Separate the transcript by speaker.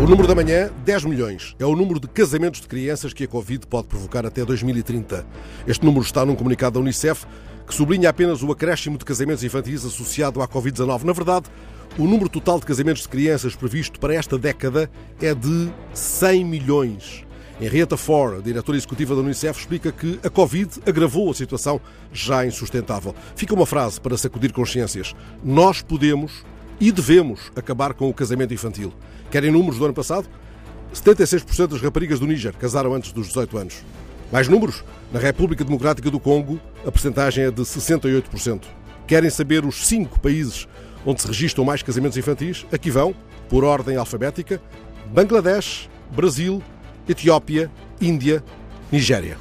Speaker 1: O número da manhã, 10 milhões. É o número de casamentos de crianças que a Covid pode provocar até 2030. Este número está num comunicado da Unicef que sublinha apenas o acréscimo de casamentos infantis associado à Covid-19. Na verdade, o número total de casamentos de crianças previsto para esta década é de 100 milhões. Henrietta Ford, diretora executiva da Unicef, explica que a Covid agravou a situação já insustentável. Fica uma frase para sacudir consciências. Nós podemos e devemos acabar com o casamento infantil. Querem números do ano passado? 76% das raparigas do Níger casaram antes dos 18 anos. Mais números? Na República Democrática do Congo, a percentagem é de 68%. Querem saber os cinco países onde se registram mais casamentos infantis? Aqui vão, por ordem alfabética: Bangladesh, Brasil, Etiópia, Índia, Nigéria.